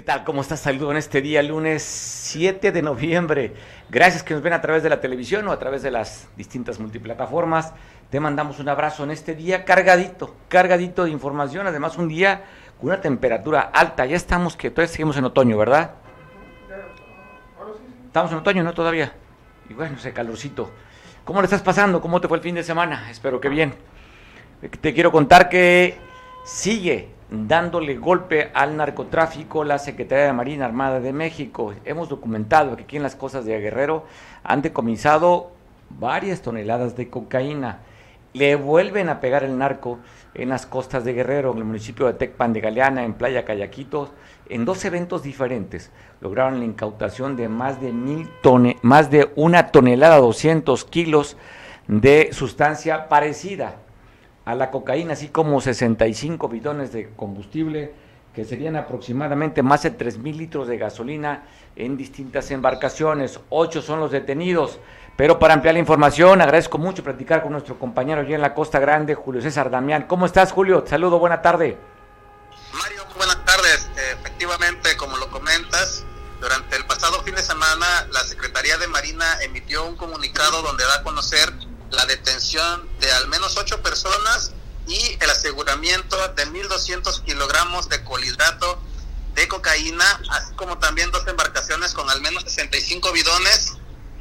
¿Qué tal? ¿Cómo estás? Saludo en este día, lunes 7 de noviembre. Gracias que nos ven a través de la televisión o a través de las distintas multiplataformas. Te mandamos un abrazo en este día cargadito, cargadito de información. Además, un día con una temperatura alta. Ya estamos, que todavía seguimos en otoño, ¿verdad? Estamos en otoño, ¿no? Todavía. Y bueno, ese calorcito. ¿Cómo le estás pasando? ¿Cómo te fue el fin de semana? Espero que bien. Te quiero contar que sigue dándole golpe al narcotráfico la Secretaría de Marina Armada de México. Hemos documentado que aquí en las costas de Guerrero han decomisado varias toneladas de cocaína. Le vuelven a pegar el narco en las costas de Guerrero, en el municipio de Tecpan de Galeana, en Playa Cayaquitos, en dos eventos diferentes. Lograron la incautación de más de mil tone, más de una tonelada, 200 kilos de sustancia parecida a la cocaína, así como 65 bidones de combustible, que serían aproximadamente más de 3 mil litros de gasolina en distintas embarcaciones. Ocho son los detenidos. Pero para ampliar la información, agradezco mucho platicar con nuestro compañero allí en la Costa Grande, Julio César Damián. ¿Cómo estás, Julio? saludo, buena tarde. Mario, buenas tardes. Efectivamente, como lo comentas, durante el pasado fin de semana, la Secretaría de Marina emitió un comunicado donde da a conocer la detención de al menos ocho personas y el aseguramiento de 1.200 kilogramos de colhidrato de cocaína, así como también dos embarcaciones con al menos 65 bidones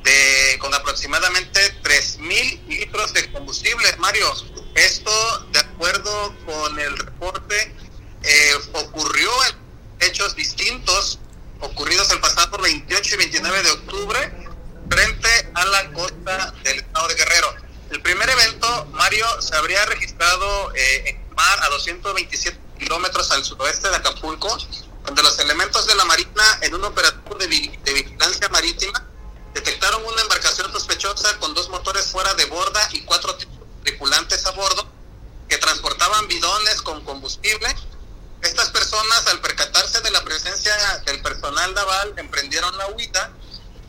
de, con aproximadamente 3.000 litros de combustible. Mario, esto de acuerdo con el reporte eh, ocurrió en hechos distintos ocurridos el pasado 28 y 29 de octubre frente a la costa del estado de Guerrero. El primer evento, Mario, se habría registrado eh, en mar a 227 kilómetros al suroeste de Acapulco, donde los elementos de la Marina, en un operativo de, de vigilancia marítima, detectaron una embarcación sospechosa con dos motores fuera de borda y cuatro tripulantes a bordo que transportaban bidones con combustible. Estas personas, al percatarse de la presencia del personal naval, emprendieron la huida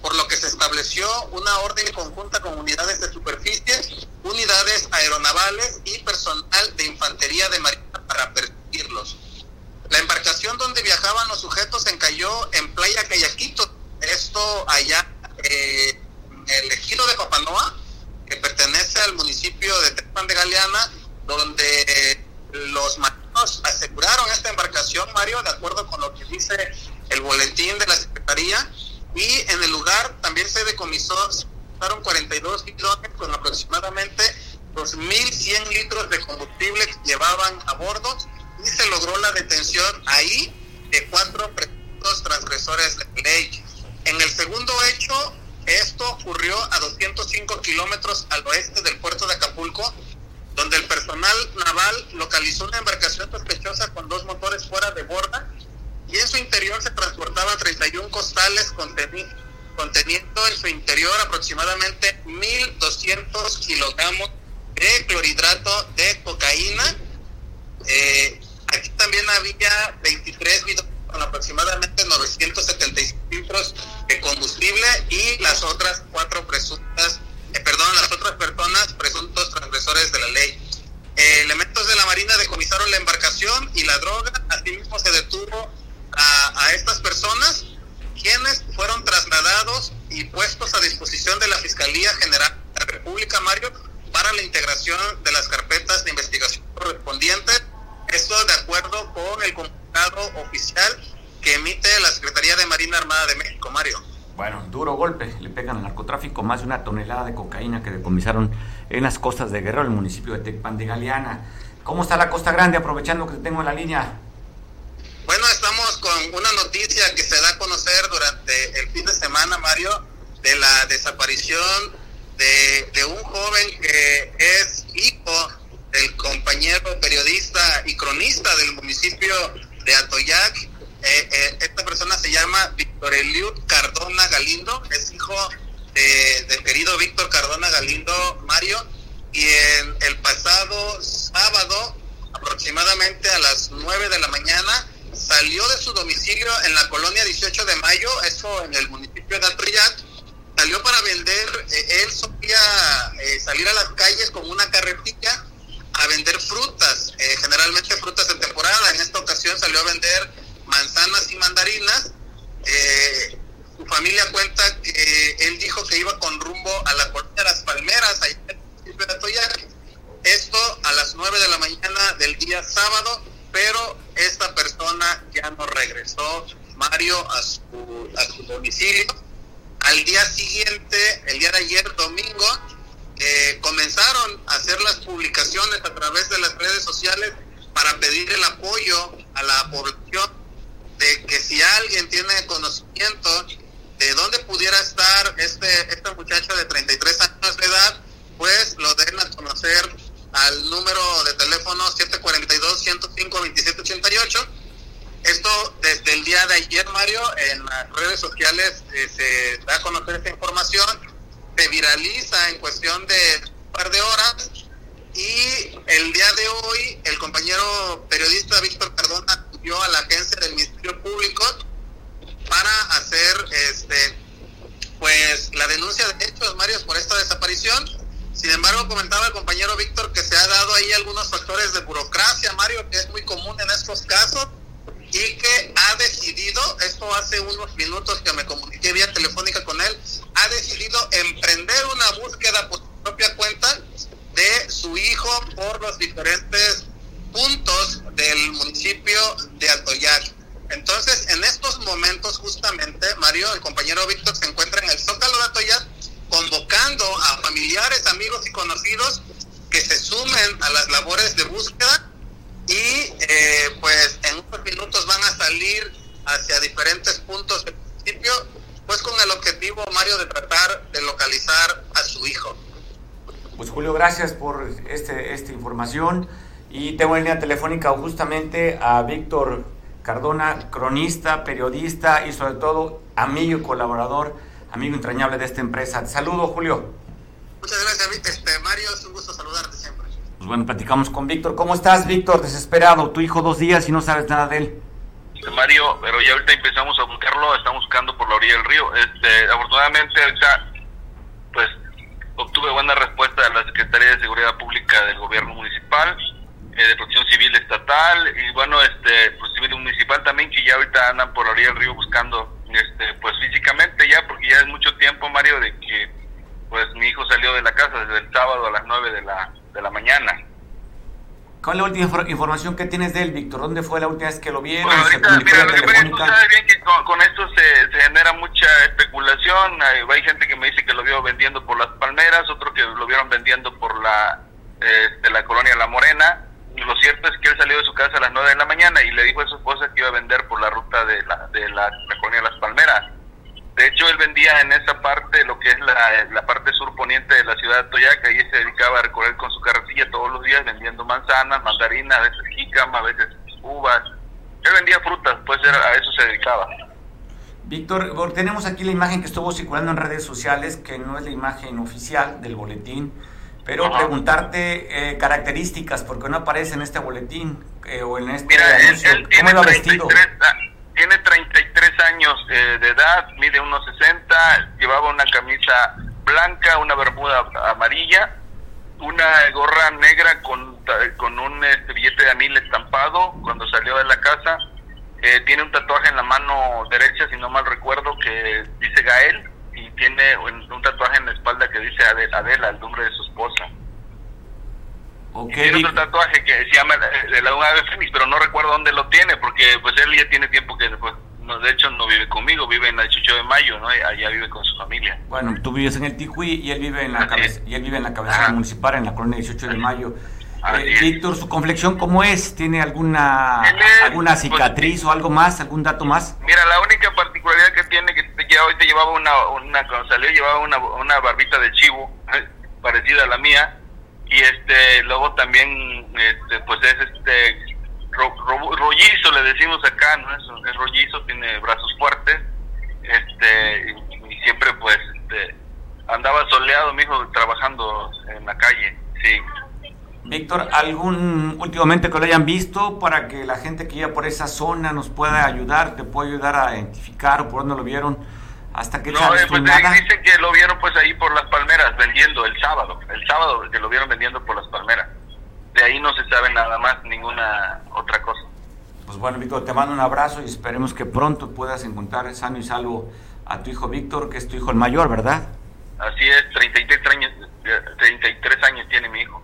por lo que se estableció una orden conjunta con unidades de superficie, unidades aeronavales y personal de infantería de marina para perseguirlos. La embarcación donde viajaban los sujetos encalló en Playa Cayaquito, esto allá eh, en el ejido de Papanoa, que pertenece al municipio de Tepan de Galeana, donde los marinos aseguraron esta embarcación, Mario, de acuerdo con lo que dice el boletín de la Secretaría, y en el lugar también se decomisó, se 42 bidones con aproximadamente 2.100 litros de combustible que llevaban a bordo y se logró la detención ahí de cuatro presuntos transgresores de ley. En el segundo hecho, esto ocurrió a 205 kilómetros al oeste del puerto de Acapulco, donde el personal naval localizó una embarcación sospechosa con dos motores fuera de borda y en su interior se transportaban 31 costales conteniendo en su interior aproximadamente 1.200 kilogramos de clorhidrato de cocaína. Eh, aquí también había 23 bidones con aproximadamente 975 litros de combustible y las otras cuatro presuntas, eh, perdón, las otras personas presuntos transgresores de la ley. Eh, elementos de la Marina decomisaron la embarcación y la droga, asimismo se detuvo a, estas personas, quienes fueron trasladados y puestos a disposición de la Fiscalía General de la República, Mario, para la integración de las carpetas de investigación correspondientes. Esto de acuerdo con el comunicado oficial que emite la Secretaría de Marina Armada de México, Mario. Bueno, duro golpe, le pegan al narcotráfico más de una tonelada de cocaína que decomisaron en las costas de Guerrero, el municipio de Tecpan de Galeana. ¿Cómo está la Costa Grande? Aprovechando que tengo en la línea. Bueno, estamos con una noticia que se da a conocer durante el fin de semana, Mario, de la desaparición de, un joven que es hijo del compañero periodista y cronista del municipio de Atoyac. Eh, eh, esta persona se llama Víctor Eliud Cardona Galindo, es hijo del querido Víctor Cardona Galindo Mario, y en el pasado sábado, aproximadamente a las 9 de la mañana, salió de su domicilio en la colonia 18 de Mayo, eso en el municipio de Atrillac, salió para vender, eh, él solía eh, salir a las calles con una carretilla a vender frutas, eh, generalmente frutas en temporada, en esta ocasión salió a vender manzanas y mandarinas. Eh, su familia cuenta que él dijo que iba con rumbo a la colonia de las Palmeras, ahí en el municipio de Atoyac. Esto a las 9 de la mañana del día sábado, pero esta persona ya no regresó, Mario, a su, a su domicilio. Al día siguiente, el día de ayer, domingo, eh, comenzaron a hacer las publicaciones a través de las redes sociales para pedir el apoyo a la población de que si alguien tiene conocimiento de dónde pudiera estar este, este muchacho de 33 años de edad, pues lo den a conocer al número de teléfono 742-105-2788. Esto desde el día de ayer, Mario, en las redes sociales eh, se da a conocer esta información, se viraliza en cuestión de un par de horas y el día de hoy el compañero periodista Víctor Cardona acudió a la agencia del Ministerio Público para hacer este pues la denuncia de hechos, Mario, por esta desaparición. Sin embargo, comentaba el compañero Víctor que se ha dado ahí algunos factores de burocracia, Mario, que es muy común en estos casos y que ha decidido, esto hace unos minutos que me comuniqué vía telefónica con él, ha decidido emprender una búsqueda por su propia cuenta de su hijo por los diferentes puntos del municipio de Atoyac. Entonces, en estos momentos, justamente, Mario, el compañero Víctor, se encuentra en el Zócalo de Atoyac convocando a familiares, amigos y conocidos que se sumen a las labores de búsqueda y eh, pues en unos minutos van a salir hacia diferentes puntos del municipio, pues con el objetivo, Mario, de tratar de localizar a su hijo. Pues Julio, gracias por este, esta información y tengo en línea telefónica justamente a Víctor Cardona, cronista, periodista y sobre todo amigo y colaborador, amigo entrañable de esta empresa. Saludo, Julio. Muchas gracias, este, Mario. Es un gusto saludarte siempre. Pues bueno, platicamos con Víctor. ¿Cómo estás, Víctor? Desesperado. Tu hijo dos días y no sabes nada de él. Mario, pero ya ahorita empezamos a buscarlo, estamos buscando por la orilla del río. Este, afortunadamente ahorita, pues, obtuve buena respuesta de la Secretaría de Seguridad Pública del Gobierno Municipal eh, de protección civil estatal y bueno, este, pues civil municipal también que ya ahorita andan por la orilla del río buscando, este, pues físicamente ya, porque ya es mucho tiempo, Mario, de que pues mi hijo salió de la casa desde el sábado a las 9 de la, de la mañana. ¿Cuál es la última información que tienes de él, Víctor? ¿Dónde fue la última vez que lo vieron? Bueno, ahorita, mira, lo que pasa tú sabes bien que con, con esto se, se, genera mucha especulación. Hay, hay, gente que me dice que lo vio vendiendo por las palmeras, otro que lo vieron vendiendo por la eh, de la colonia La Morena lo cierto es que él salió de su casa a las 9 de la mañana y le dijo a su esposa que iba a vender por la ruta de la, de la, la colonia Las Palmeras. De hecho, él vendía en esa parte, lo que es la, la parte sur poniente de la ciudad de Toyaca, y se dedicaba a recorrer con su carretilla todos los días vendiendo manzanas, mandarinas, a veces jícama, a veces uvas. Él vendía frutas, pues era, a eso se dedicaba. Víctor, tenemos aquí la imagen que estuvo circulando en redes sociales, que no es la imagen oficial del boletín, pero Ajá. preguntarte eh, características, porque no aparece en este boletín eh, o en este Mira, anuncio. Él, él ¿Cómo iba vestido? Tiene 33 años eh, de edad, mide unos 60, llevaba una camisa blanca, una bermuda amarilla, una gorra negra con, con un este, billete de anil estampado cuando salió de la casa. Eh, tiene un tatuaje en la mano derecha, si no mal recuerdo, que dice Gael y tiene un, tatuaje en la espalda que dice Adela, Adela, el nombre de su esposa. Okay. Tiene otro tatuaje que se llama de la ave fénix, pero no recuerdo dónde lo tiene, porque pues él ya tiene tiempo que pues, no, de hecho no vive conmigo, vive en la 18 de mayo, ¿no? Allá vive con su familia. Bueno, tú vives en el Tijuí y él vive en la cabeza, y él vive en la cabecera Ajá. municipal en la colonia 18 de mayo. Eh, Víctor, su complexión cómo es? ¿Tiene alguna es, alguna cicatriz pues, o algo más, algún dato más? Mira, la única particularidad que tiene que ya hoy te llevaba una, una cuando salió llevaba una, una barbita de chivo parecida a la mía y este luego también este pues es este ro, ro, rollizo le decimos acá no es, es, rollizo tiene brazos fuertes este y, y siempre pues este andaba soleado mi hijo trabajando en la calle sí Víctor, ¿algún últimamente que lo hayan visto para que la gente que iba por esa zona nos pueda ayudar, te pueda ayudar a identificar o por dónde lo vieron? Hasta que no, eh, pues nada? dicen que lo vieron pues ahí por las palmeras vendiendo el sábado, el sábado que lo vieron vendiendo por las palmeras. De ahí no se sabe nada más, ninguna otra cosa. Pues bueno, Víctor, te mando un abrazo y esperemos que pronto puedas encontrar sano y salvo a tu hijo Víctor, que es tu hijo el mayor, ¿verdad? Así es, 33 años, 33 años tiene mi hijo.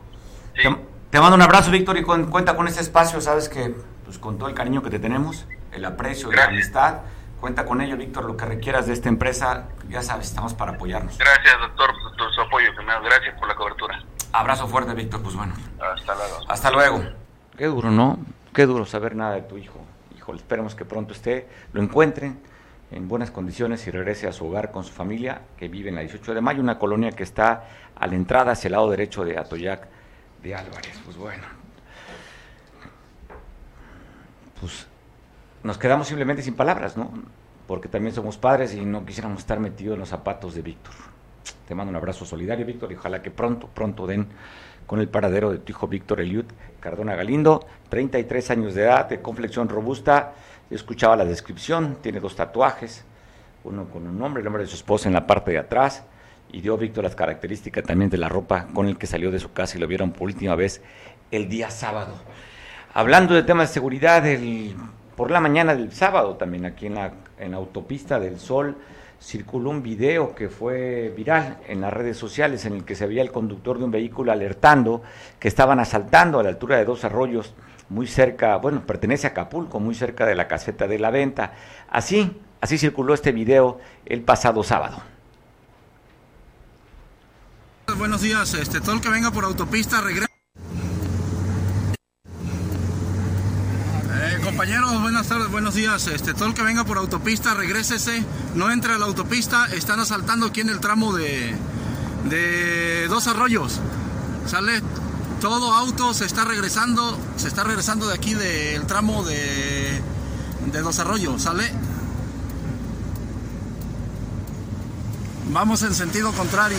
Te, mando un abrazo, Víctor, y cuenta con este espacio, sabes que pues con todo el cariño que te tenemos, el aprecio y la amistad, cuenta con ello, Víctor, lo que requieras de esta empresa, ya sabes, estamos para apoyarnos. Gracias, doctor, por su apoyo, gracias por la cobertura. Abrazo fuerte, Víctor, pues bueno. Hasta luego. Hasta luego. Qué duro, ¿no? Qué duro saber nada de tu hijo. Hijo, esperemos que pronto esté, lo encuentren en buenas condiciones y regrese a su hogar con su familia, que vive en la 18 de mayo, una colonia que está a la entrada hacia el lado derecho de Atoyac de Álvarez. Pues bueno, pues nos quedamos simplemente sin palabras, ¿no? Porque también somos padres y no quisiéramos estar metidos en los zapatos de Víctor. Te mando un abrazo solidario, Víctor, y ojalá que pronto, pronto den con el paradero de tu hijo Víctor Eliud Cardona Galindo, 33 años de edad, de complexión robusta. escuchaba la descripción, tiene dos tatuajes, uno con un nombre, el nombre de su esposa en la parte de atrás, y dio Víctor las características también de la ropa con el que salió de su casa y lo vieron por última vez el día sábado. Hablando de temas de seguridad, el, por la mañana del sábado también aquí en la, en la autopista del Sol, circuló un video que fue viral en las redes sociales en el que se veía el conductor de un vehículo alertando que estaban asaltando a la altura de dos arroyos muy cerca, bueno, pertenece a Acapulco, muy cerca de la caseta de la venta. Así, así circuló este video el pasado sábado. Buenos días, este, todo el que venga por autopista regresa. Compañeros, buenas tardes, buenos días. Este, todo el que venga por autopista, regrésese, no entre a la autopista, están asaltando aquí en el tramo de, de Dos Arroyos. Sale todo auto, se está regresando, se está regresando de aquí del tramo de, de Dos Arroyos, ¿sale? Vamos en sentido contrario.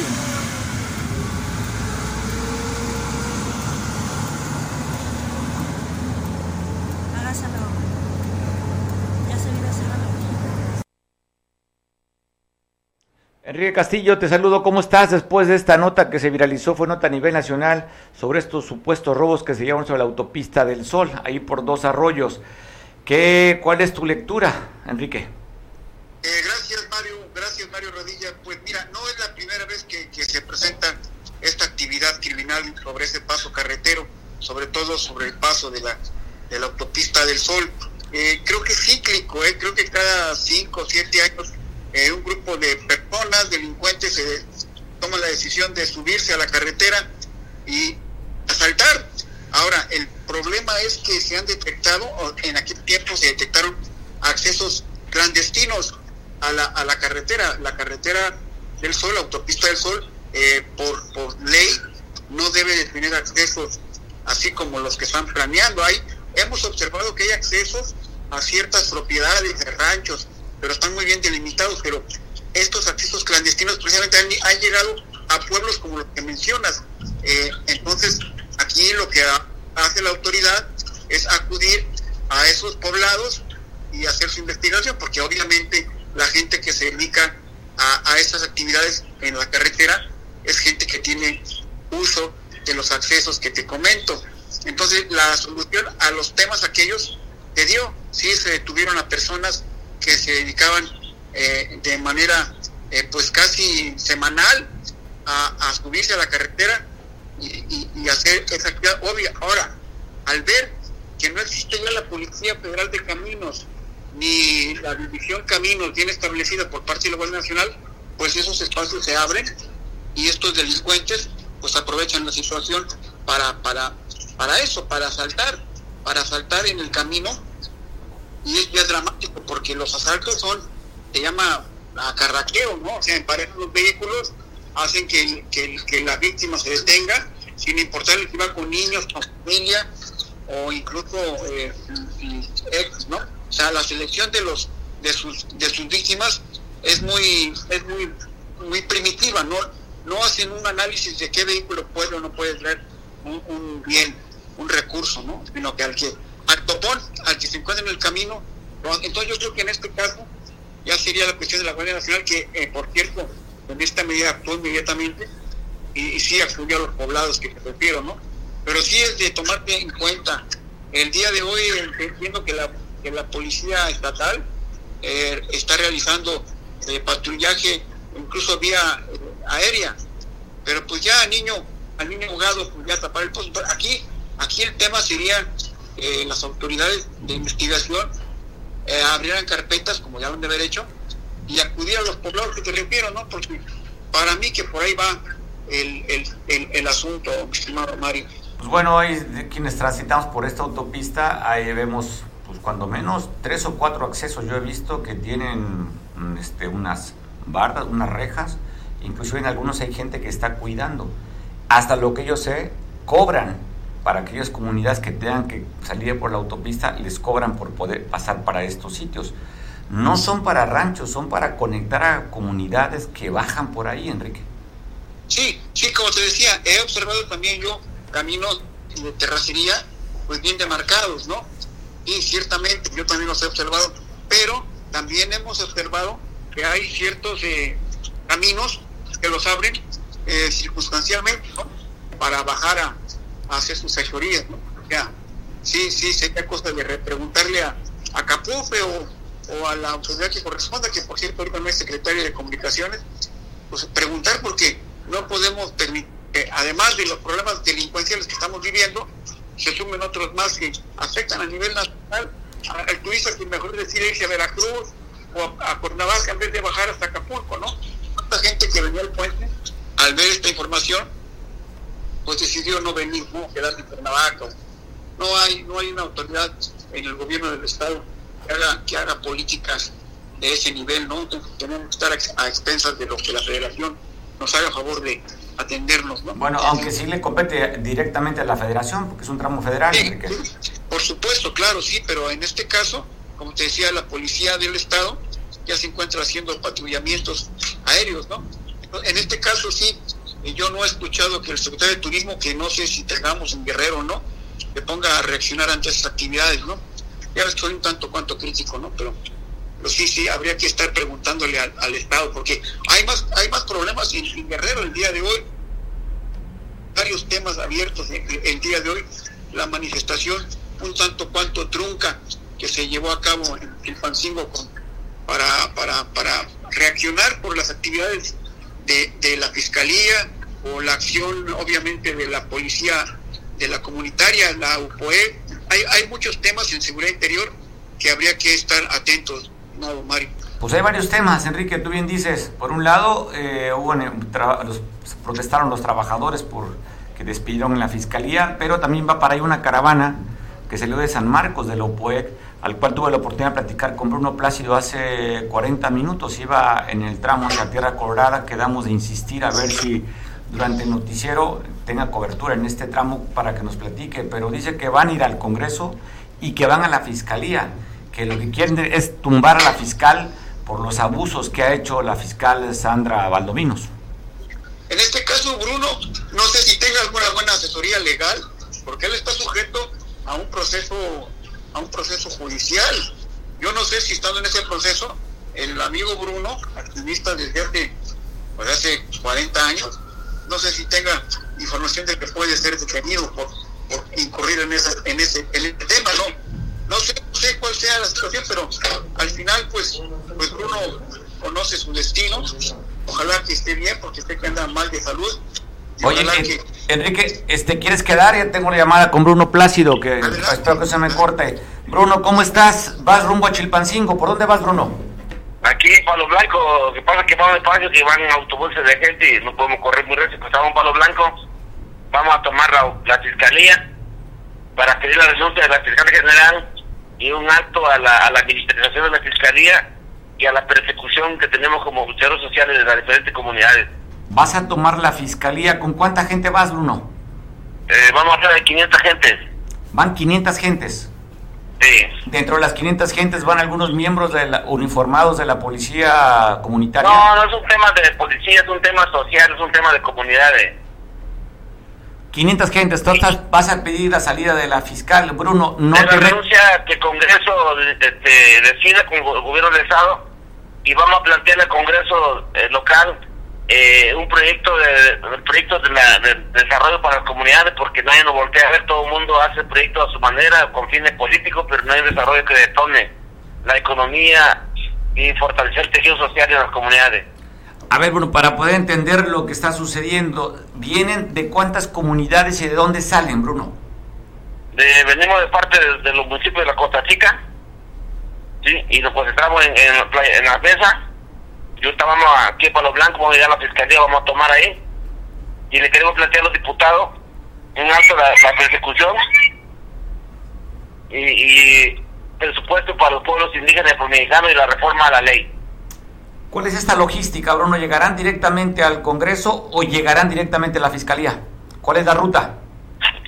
Enrique Castillo, te saludo. ¿Cómo estás después de esta nota que se viralizó? Fue nota a nivel nacional sobre estos supuestos robos que se llevan sobre la autopista del Sol, ahí por dos arroyos. ¿Qué, ¿Cuál es tu lectura, Enrique? Eh, gracias, Mario. Gracias, Mario Rodilla. Pues mira, no es la primera vez que, se presenta esta actividad criminal sobre ese paso carretero, sobre todo sobre el paso de la, de la autopista del Sol. Eh, creo que es cíclico, eh, creo que cada cinco o siete años eh, un grupo de personas, delincuentes, se toman la decisión de subirse a la carretera y asaltar. Ahora, el problema es que se han detectado, en aquel tiempo se detectaron accesos clandestinos a la, a la carretera. La carretera del Sol, la autopista del Sol, eh, por, por ley, no debe de tener accesos así como los que están planeando. Hay, hemos observado que hay accesos a ciertas propiedades de ranchos, pero están muy bien delimitados, pero estos accesos clandestinos precisamente han, llegado a pueblos como los que mencionas. Eh, entonces, aquí lo que hace la autoridad es acudir a esos poblados y hacer su investigación, porque obviamente la gente que se dedica a, a estas actividades en la carretera es gente que tiene uso de los accesos que te comento. Entonces, la solución a los temas aquellos te dio, sí se detuvieron a personas que se dedicaban eh, de manera eh, pues casi semanal a, subirse a la carretera y, hacer esa actividad obvia. Ahora, al ver que no existe ya la Policía Federal de Caminos ni la División Caminos bien establecida por parte de la Nacional, pues esos espacios se abren y estos delincuentes pues aprovechan la situación para, para, para eso, para asaltar, para asaltar en el camino y es ya dramático porque los asaltos son, se llama acarraqueo, ¿no? O sea, emparejan los vehículos, hacen que, que, la víctima se detenga, sin importar si va con niños, con familia o incluso eh, ex, ¿no? O sea, la selección de los de sus de sus víctimas es muy es muy muy primitiva, no no hacen un análisis de qué vehículo puede o no puede traer un, bien, un recurso, ¿no? Sino que al que al topón, al que se encuentra en el camino. Entonces yo creo que en este caso ya sería la cuestión de la Guardia Nacional, que eh, por cierto, en esta medida actuó inmediatamente y, sí accedió a los poblados que te refiero, ¿no? Pero sí es de tomarte en cuenta El día de hoy entiendo que la, que la policía estatal eh, está realizando eh, patrullaje incluso vía aérea, pero pues ya niño, al niño jugado, pues ya tapar el pozo. Aquí, aquí el tema sería las autoridades de investigación abrieran carpetas, como ya lo han de haber hecho, y acudir a los poblados que te refiero, ¿no? Porque para mí que por ahí va el, el, el, asunto, estimado Mario. Pues bueno, hoy quienes transitamos por esta autopista, ahí vemos pues cuando menos tres o cuatro accesos yo he visto que tienen mm, este, unas bardas, unas rejas, inclusive en algunos hay gente que está cuidando. Hasta lo que yo sé, cobran para aquellas comunidades que tengan que salir por la autopista, les cobran por poder pasar para estos sitios. No son para ranchos, son para conectar a comunidades que bajan por ahí, Enrique. Sí, sí, como te decía, he observado también yo caminos de terracería pues bien demarcados, ¿no? y ciertamente yo también los he observado, pero también hemos observado que hay ciertos eh, caminos que los abren eh, circunstancialmente para bajar a, hacer sus asesorías. ¿no? Ya, sí, sí, sería cosa de preguntarle a, a Capufe o, a la autoridad que corresponda, que por cierto ahorita no es secretario de comunicaciones, pues preguntar porque no podemos permitir, además de los problemas delincuenciales que estamos viviendo, se sumen otros más que afectan a nivel nacional al turista que mejor decide irse a Veracruz o a, Cuernavaca en vez de bajar hasta Acapulco, ¿no? Mucha gente que venía al puente, al ver esta información, pues decidió no venir, ¿no? Quedarse en Cuernavaca. No hay, no hay una autoridad en el gobierno del Estado que haga, que haga políticas de ese nivel, ¿no? tenemos que estar a expensas de lo que la federación nos haga a favor de, atendernos. ¿no? Bueno, aunque sí le compete directamente a la federación, porque es un tramo federal. por supuesto, claro, sí, pero en este caso, como te decía, la policía del Estado ya se encuentra haciendo patrullamientos aéreos, ¿no? En este caso sí, yo no he escuchado que el secretario de Turismo, que no sé si tengamos en Guerrero o no, se ponga a reaccionar ante esas actividades, ¿no? Ya estoy un tanto cuanto crítico, ¿no? Pero pero sí, sí, habría que estar preguntándole al, Estado, porque hay más, hay más problemas en, Guerrero el día de hoy, varios temas abiertos el, día de hoy, la manifestación un tanto cuanto trunca que se llevó a cabo en Pancingo para, para, para reaccionar por las actividades de, de la Fiscalía o la acción obviamente de la policía de la comunitaria, la UPOE. Hay, hay muchos temas en seguridad interior que habría que estar atentos. Pues hay varios temas, Enrique, tú bien dices. Por un lado, eh, hubo los, protestaron los trabajadores por que despidieron en la fiscalía, pero también va para ahí una caravana que salió de San Marcos, de la OPOEC, al cual tuve la oportunidad de platicar con Bruno Plácido hace 40 minutos. Iba en el tramo la Tierra Colorada, quedamos de insistir a ver si durante el noticiero tenga cobertura en este tramo para que nos platique, pero dice que van a ir al Congreso y que van a la Fiscalía que lo que quieren es tumbar a la fiscal por los abusos que ha hecho la fiscal Sandra Valdominos. En este caso, Bruno, no sé si tenga alguna buena asesoría legal, porque él está sujeto a un proceso, a un proceso judicial. Yo no sé si estando en ese proceso, el amigo Bruno, activista desde hace, pues hace 40 años, no sé si tenga información de que puede ser detenido por, por incurrir en, esa, en, ese, en ese tema, ¿no? no sé, sé cuál sea la situación, pero al final, pues, pues Bruno conoce su destino. Ojalá que esté bien, porque sé que anda mal de salud. Oye, Enrique, este, ¿quieres quedar? Ya tengo una llamada con Bruno Plácido, que espero que se me corte. Bruno, ¿cómo estás? Vas rumbo a Chilpancingo. ¿Por dónde vas, Bruno? Aquí, Palo Blanco. Lo que pasa que vamos despacio, que van autobuses de gente y no podemos correr muy rápido. Pues estamos en Palo Blanco. Vamos a tomar la, la fiscalía para pedir la renuncia de la fiscal general y un acto a la, a la administración de la Fiscalía y a la persecución que tenemos como luchadores sociales de las diferentes comunidades. ¿Vas a tomar la Fiscalía? ¿Con cuánta gente vas, Bruno? Eh, vamos a hacer de 500 gentes. ¿Van 500 gentes? Sí. Dentro de las 500 gentes van algunos miembros de la, uniformados de la policía comunitaria. No, no es un tema de policía, es un tema social, es un tema de comunidades. 500 gentes, tú estás, vas a pedir la salida de la fiscal, Bruno, no te... La renuncia que el Congreso este, decida con el gobierno del Estado y vamos a plantear al Congreso eh, local eh, un proyecto de, proyectos de, desarrollo para las comunidades porque nadie nos voltea a ver, todo el mundo hace proyectos a su manera, con fines políticos, pero no hay desarrollo que detone la economía y fortalecer el tejido social en las comunidades. A ver, bueno, para poder entender lo que está sucediendo, ¿vienen de cuántas comunidades y de dónde salen, Bruno? venimos de parte de, los municipios de la Costa Chica, ¿sí? y nos concentramos en, en, la mesa. Yo estábamos aquí en Palo Blanco, vamos a llegar a la fiscalía, vamos a tomar ahí, y le queremos plantear a los diputados en alto la, persecución y, y presupuesto para los pueblos indígenas y y la reforma a la ley. ¿Cuál es esta logística, Bruno? ¿Llegarán directamente al Congreso o llegarán directamente a la Fiscalía? ¿Cuál es la ruta?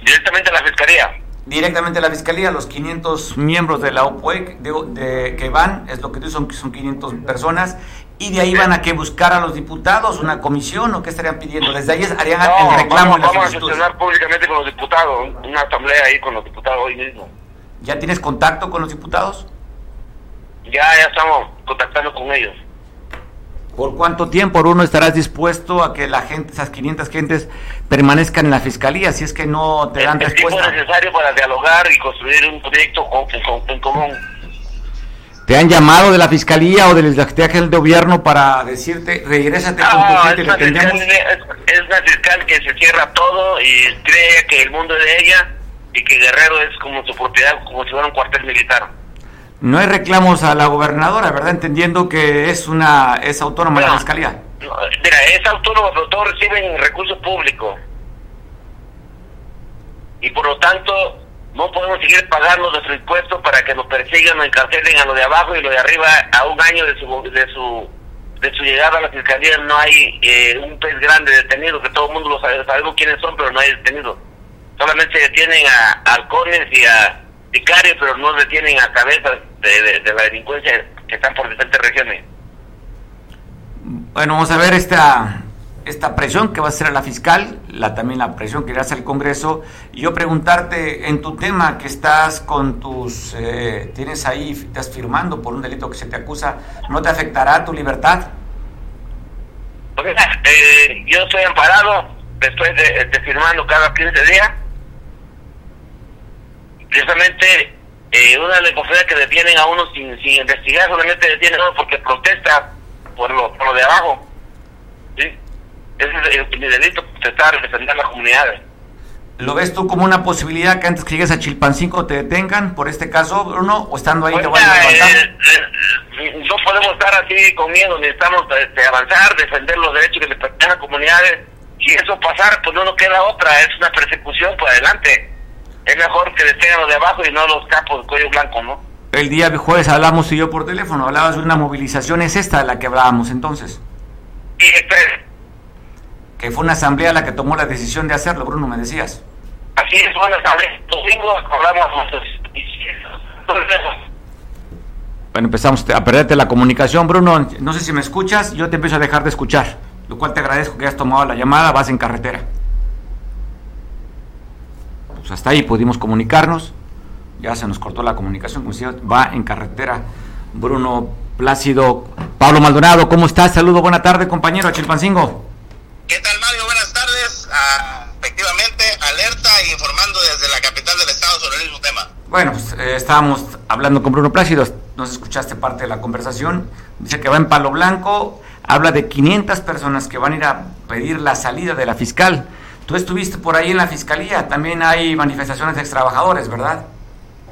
Directamente a la Fiscalía. Directamente a la Fiscalía, los 500 miembros de la OPUEC de, que van, es lo que dicen, son 500 personas, y de ahí van a que buscar a los diputados, una comisión o qué estarían pidiendo. Desde ahí harían el reclamo. Vamos, vamos a sesionar públicamente con los diputados, una asamblea ahí con los diputados hoy mismo. ¿Ya tienes contacto con los diputados? Ya, ya estamos contactando con ellos. ¿Por cuánto tiempo, Bruno, estarás dispuesto a que la gente, esas 500 gentes, permanezcan en la fiscalía si es que no te dan respuesta? Es necesario para dialogar y construir un proyecto en común. ¿Te han llamado de la fiscalía o del del gobierno para decirte, regrésate con tu gente es, es una fiscal que se cierra todo y cree que el mundo es de ella y que Guerrero es como su propiedad, como si fuera un cuartel militar. No hay reclamos a la gobernadora, ¿verdad? Entendiendo que es una es autónoma la fiscalía. mira, es autónoma, pero todos reciben recursos públicos. Y por lo tanto, no podemos seguir pagando nuestros impuestos para que nos persigan o encarcelen a lo de abajo y lo de arriba a un año de su de su de su llegada a la fiscalía no hay eh, un pez grande detenido, que todo el mundo lo sabe, sabemos quiénes son, pero no hay detenidos solamente detienen a, halcones y a sicarios, pero no detienen a cabezas de, la delincuencia que están por diferentes regiones. Bueno, vamos a ver esta esta presión que va a hacer la fiscal, la también la presión que irá hacer el Congreso, y yo preguntarte en tu tema que estás con tus, eh, tienes ahí, estás firmando por un delito que se te acusa, ¿no te afectará tu libertad? Pues, yo estoy amparado, después de firmando cada 15 días, precisamente eh, una de las que detienen a uno sin, investigar, solamente detienen a uno porque protesta por lo de abajo. Es mi delito, defender a las comunidades. ¿Lo ves tú como una posibilidad que antes que llegues a Chilpancingo te detengan por este caso, Bruno? ¿O estando ahí te van a levantar? Eh, eh, no podemos estar así con miedo, necesitamos este, avanzar, defender los derechos que le pertenecen a las comunidades. Si eso pasar, pues no nos queda otra, es una persecución por adelante es mejor que detengan los de abajo y no los capos de cuello blanco, ¿no? El día jueves hablamos y yo por teléfono, hablabas de una movilización, ¿es esta de la que hablábamos entonces? Sí, este Que fue una asamblea la que tomó la decisión de hacerlo, Bruno, me decías. Así es, fue una asamblea. Domingo hablamos bueno, empezamos a perderte la comunicación, Bruno. No sé si me escuchas, yo te empiezo a dejar de escuchar, lo cual te agradezco que hayas tomado la llamada, vas en carretera. Pues, hasta ahí pudimos comunicarnos, ya se nos cortó la comunicación, va en carretera. Bruno Plácido, Pablo Maldonado, ¿cómo estás? Saludo, buena tarde, compañero a Chilpancingo. ¿Qué tal, Mario? Buenas tardes. Ah, efectivamente, informando desde la capital del estado sobre el mismo tema. Bueno, pues eh, estábamos hablando con Bruno Plácido, nos escuchaste parte de la conversación, dice que va en Palo Blanco, habla de 500 personas que van a ir a pedir la salida de la fiscal. Tú estuviste por ahí en la fiscalía, también hay manifestaciones de extrabajadores, ¿verdad?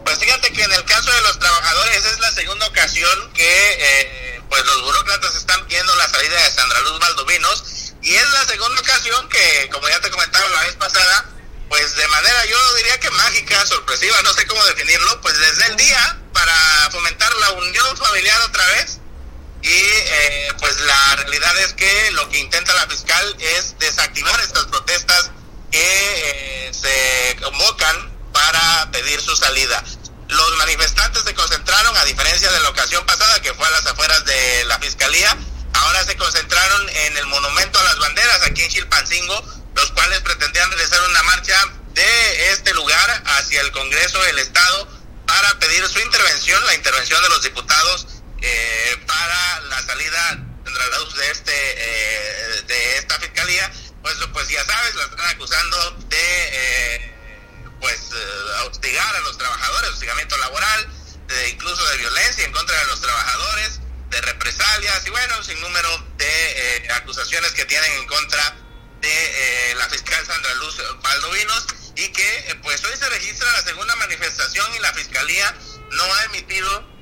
Pues fíjate que en el caso de los trabajadores es la segunda ocasión que eh, pues los burócratas están pidiendo la salida de Sandra Luz Valdovinos y es la segunda ocasión que, como ya te comentaba la vez pasada, pues de manera yo diría que mágica, sorpresiva, no sé cómo definirlo, pues desde el día para fomentar la unión familiar otra vez y eh, pues la realidad es que lo que intenta la fiscal es desactivar estas protestas que eh, se convocan para pedir su salida. Los manifestantes se concentraron, a diferencia de la ocasión pasada que fue a las afueras de la fiscalía, ahora se concentraron en el monumento a las banderas aquí en Chilpancingo, los cuales pretendían realizar una marcha de este lugar hacia el Congreso del Estado para pedir su intervención, la intervención de los diputados eh, para la salida Sandra Luz de este eh, de esta fiscalía, pues pues ya sabes, la están acusando de eh, pues hostigar a los trabajadores, hostigamiento laboral, incluso de violencia en contra de los trabajadores, de represalias y bueno, sin número de acusaciones que tienen en contra manifestación y la fiscalía no ha emitido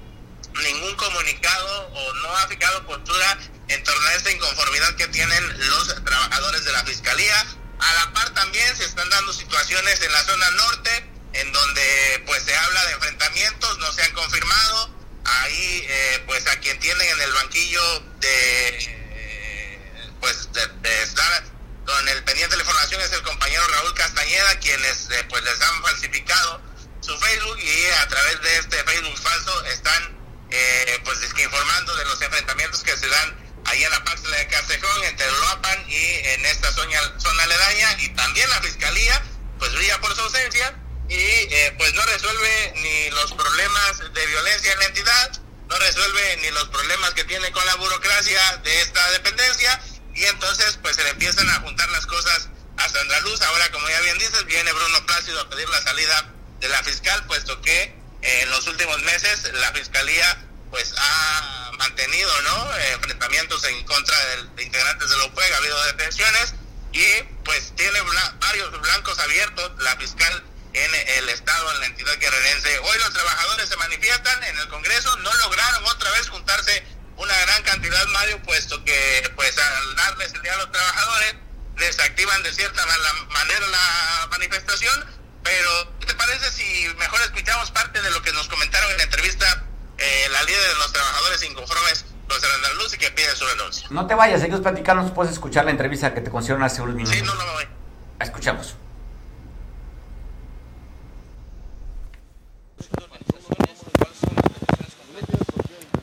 ningún comunicado o no ha fijado postura en torno a esta inconformidad que tienen los trabajadores de la fiscalía. A la par también se están dando situaciones en la zona norte en donde pues se habla de enfrentamientos, no se han confirmado. Ahí eh, pues a quien tienen en el banquillo de eh, pues de, estar con el pendiente de la información es el compañero Raúl Castañeda, quienes eh, pues les han falsificado su Facebook y a través de este Facebook falso están eh, pues es informando de los enfrentamientos que se dan ahí en la parte de Castejón, entre Loapan y en esta zona, zona aledaña, y también la fiscalía, pues brilla por su ausencia y eh, pues no resuelve ni los problemas de violencia en la entidad, no resuelve ni los problemas que tiene con la burocracia de esta dependencia, y entonces pues se le empiezan a juntar las cosas a Sandra Luz. Ahora, como ya bien dices, viene Bruno Plácido a pedir la salida la fiscal, puesto que en los últimos meses la fiscalía pues ha mantenido no enfrentamientos en contra de, integrantes de la UPEG, ha habido detenciones y pues tiene varios blancos abiertos la fiscal en el estado, en la entidad guerrerense. Hoy los trabajadores se manifiestan en el Congreso, no lograron otra vez juntarse una gran cantidad, Mario, puesto que pues al darles el día a los trabajadores desactivan de cierta manera la manifestación pero, ¿qué te parece si mejor escuchamos parte de lo que nos comentaron en la entrevista eh, la líder de los trabajadores inconformes, los de Andaluz, y que piden su renuncia? No te vayas, seguimos platicando, puedes escuchar la entrevista que te concedieron hace unos minutos. Sí, no, no me voy. Escuchamos.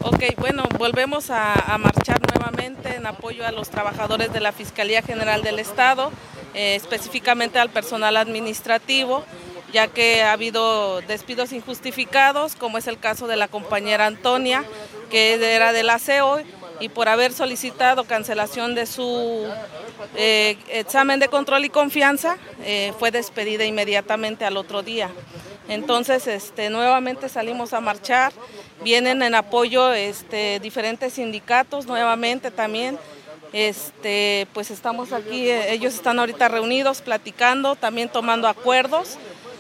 Ok, bueno, volvemos a, marchar nuevamente en apoyo a los trabajadores de la Fiscalía General del Estado. Eh, específicamente al personal administrativo, ya que ha habido despidos injustificados, como es el caso de la compañera Antonia, que era del aseo y por haber solicitado cancelación de su eh, examen de control y confianza, eh, fue despedida inmediatamente al otro día. Entonces, este, nuevamente salimos a marchar, vienen en apoyo este, diferentes sindicatos nuevamente también, este, pues estamos aquí, eh, ellos están ahorita reunidos, platicando, también tomando acuerdos.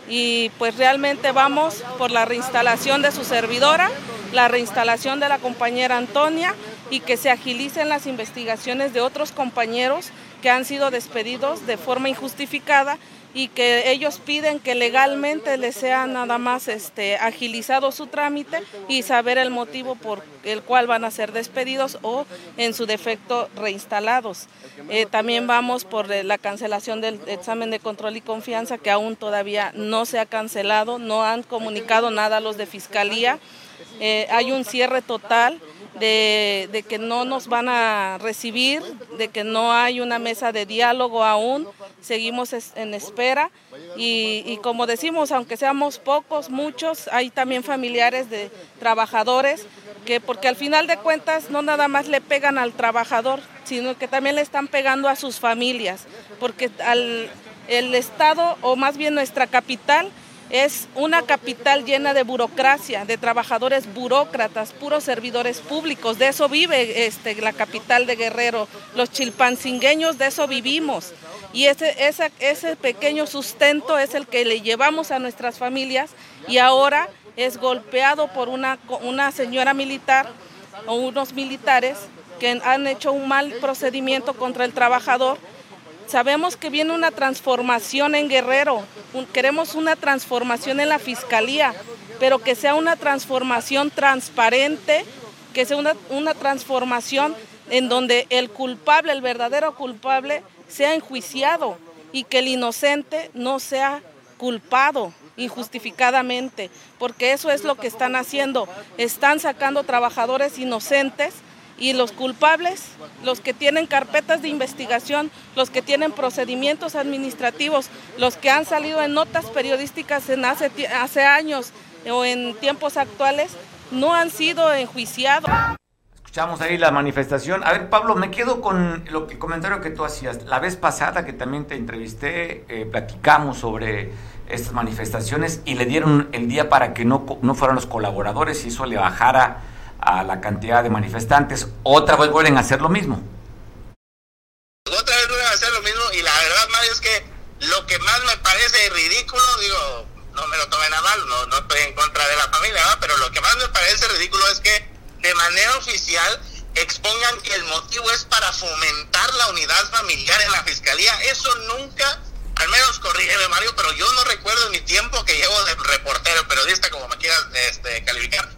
Y pues realmente vamos por la reinstalación de su servidora, la reinstalación de la compañera Antonia y que se agilicen las investigaciones de otros compañeros que han sido despedidos de forma injustificada y que ellos piden que legalmente les sea nada más este, agilizado su trámite y saber el motivo por el cual van a ser despedidos o en su defecto reinstalados. Eh, también vamos por la cancelación del examen de control y confianza que aún todavía no se ha cancelado, no han comunicado nada a los de fiscalía. Eh, hay un cierre total de, que no nos van a recibir, de que no hay una mesa de diálogo aún, seguimos en espera. Y, como decimos, aunque seamos pocos, muchos, hay también familiares de trabajadores que porque al final de cuentas no nada más le pegan al trabajador, sino que también le están pegando a sus familias, porque al, el Estado o más bien nuestra capital es una capital llena de burocracia, de trabajadores burócratas, puros servidores públicos. De eso vive este, la capital de Guerrero. Los chilpancingueños de eso vivimos. Y ese, ese pequeño sustento es el que le llevamos a nuestras familias y ahora es golpeado por una, una señora militar o unos militares que han hecho un mal procedimiento contra el trabajador Sabemos que viene una transformación en Guerrero, queremos una transformación en la Fiscalía, pero que sea una transformación transparente, que sea una, transformación en donde el culpable, el verdadero culpable, sea enjuiciado y que el inocente no sea culpado injustificadamente, porque eso es lo que están haciendo. Están sacando trabajadores inocentes y los culpables, los que tienen carpetas de investigación, los que tienen procedimientos administrativos, los que han salido en notas periodísticas en hace, años o en tiempos actuales, no han sido enjuiciados. Escuchamos ahí la manifestación. A ver, Pablo, me quedo con lo que, el comentario que tú hacías. La vez pasada que también te entrevisté, eh, platicamos sobre estas manifestaciones y le dieron el día para que no, no fueran los colaboradores y eso le bajara a la cantidad de manifestantes. Otra vez vuelven a hacer lo mismo. Otra vez vuelven a hacer lo mismo y la verdad, Mario, es que lo que más me parece ridículo, digo, no me lo tomen a mal, no, no estoy en contra de la familia, ¿verdad? pero lo que más me parece ridículo es que de manera oficial expongan que el motivo es para fomentar la unidad familiar en la fiscalía. Eso nunca, al menos corrígeme Mario, pero yo no recuerdo en mi tiempo que llevo de reportero, periodista, como me quieras este, calificar,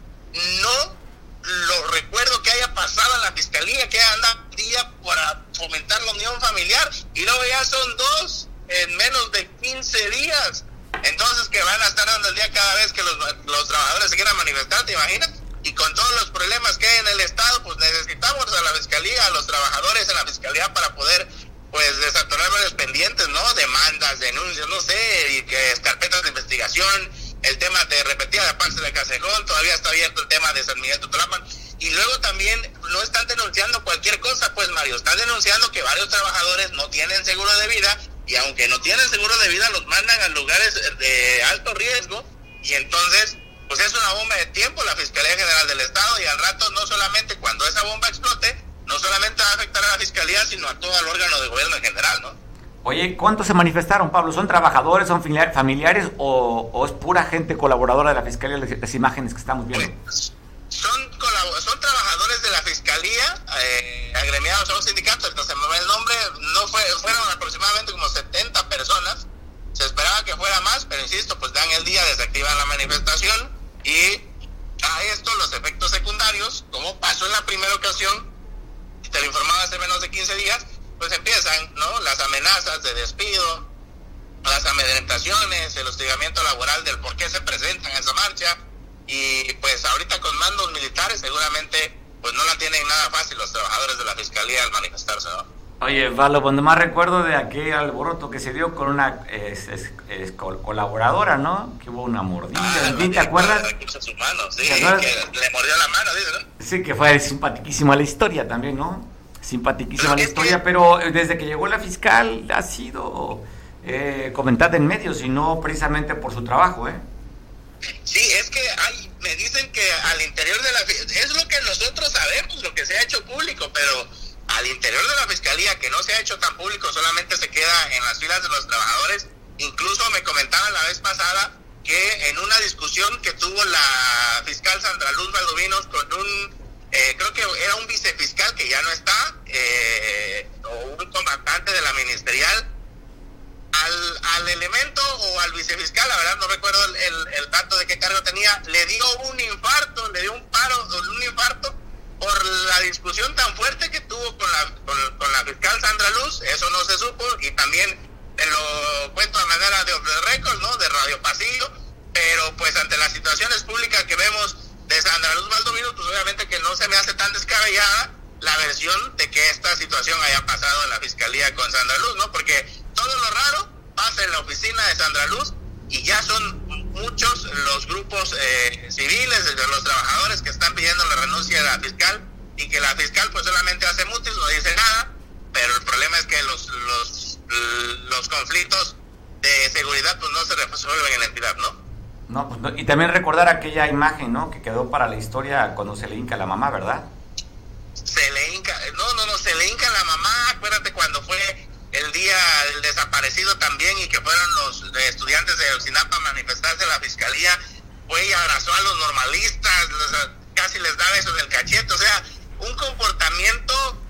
no lo recuerdo que haya pasado en la fiscalía, que anda día para fomentar la unión familiar, y luego ya son dos en menos de 15 días. Entonces que van a estar dando el día cada vez que los, los trabajadores se quieran manifestar, ¿te imaginas? y con todos los problemas que hay en el Estado, pues necesitamos a la Fiscalía, a los trabajadores en la Fiscalía para poder pues desatorar los pendientes, ¿no? Demandas, denuncias, no sé, y que carpetas de investigación, el tema de repetida de Pax de Casejón, todavía está abierto el tema de San Miguel Tutlapan, y luego también no están denunciando cualquier cosa, pues Mario, están denunciando que varios trabajadores no tienen seguro de vida, y aunque no tienen seguro de vida, los mandan a lugares de alto riesgo, y entonces pues es una bomba de tiempo la Fiscalía General del Estado y al rato no solamente cuando esa bomba explote, no solamente va a afectar a la Fiscalía, sino a todo el órgano de gobierno en general, ¿no? Oye, ¿cuántos se manifestaron, Pablo? ¿Son trabajadores, son familiares o, es pura gente colaboradora de la Fiscalía, las, imágenes que estamos viendo? Son, son trabajadores de la Fiscalía, eh, agremiados a un sindicato, entonces se me va el nombre, no fue, fueron aproximadamente como 70 personas, se esperaba que fuera más, pero insisto, pues dan el día, desactivan la manifestación, y a esto los efectos secundarios, como pasó en la primera ocasión, te lo informaba hace menos de 15 días, pues empiezan ¿no? las amenazas de despido, las amedrentaciones, el hostigamiento laboral del por qué se presentan en esa marcha, y pues ahorita con mandos militares seguramente pues no la tienen nada fácil los trabajadores de la fiscalía al manifestarse, ¿no? Oye, Valo, cuando más recuerdo de aquel alboroto que se dio con una colaboradora, ¿no? Que hubo una mordida. Ah, ¿Te acuerdas? Humanos, sí, que le mordió la mano, ¿no? Sí, que fue simpaticísima la historia también, ¿no? Simpaticísima la historia, pero desde que llegó la fiscal ha sido eh, comentada en medios y no precisamente por su trabajo, ¿eh? Sí, es que hay, me dicen que al interior de la... Es lo que nosotros sabemos, lo que se ha hecho público, pero al interior de la fiscalía, que no se ha hecho tan público, solamente se queda en las filas de los trabajadores. Incluso me comentaban la vez pasada que en una discusión que tuvo la fiscal Sandra Luz Valdovinos con un, eh, creo que era un vicefiscal que ya no está, eh, o un comandante de la ministerial, al, al, elemento o al vicefiscal, la verdad no recuerdo el, el, dato de qué cargo tenía, le dio un infarto, le dio un paro, un infarto por la discusión tan fuerte que tuvo con la, con, la fiscal Sandra Luz, eso no se supo, y también te lo cuento de manera de récord, ¿no? De Radio Pasillo, pero pues ante las situaciones públicas que vemos de Sandra Luz Valdomiro, pues obviamente que no se me hace tan descabellada la versión de que esta situación haya pasado en la fiscalía con Sandra Luz, ¿no? Porque todo lo raro pasa en la oficina de Sandra Luz y ya son muchos los grupos eh, civiles, los trabajadores que están pidiendo la renuncia de la fiscal y que la fiscal pues solamente hace mutis, no dice nada, pero el problema es que los, los, los conflictos de seguridad pues no se resuelven en la entidad, ¿no? No, pues y también recordar aquella imagen, ¿no? Que quedó para la historia cuando se le hinca a la mamá, ¿verdad? Se le hinca, no, no, no, se le hinca a la mamá, acuérdate cuando fue el día del desaparecido también y que fueron los estudiantes de Ocinapa a manifestarse en la fiscalía, fue y abrazó a los normalistas, casi les da besos del cachete, o sea, un comportamiento,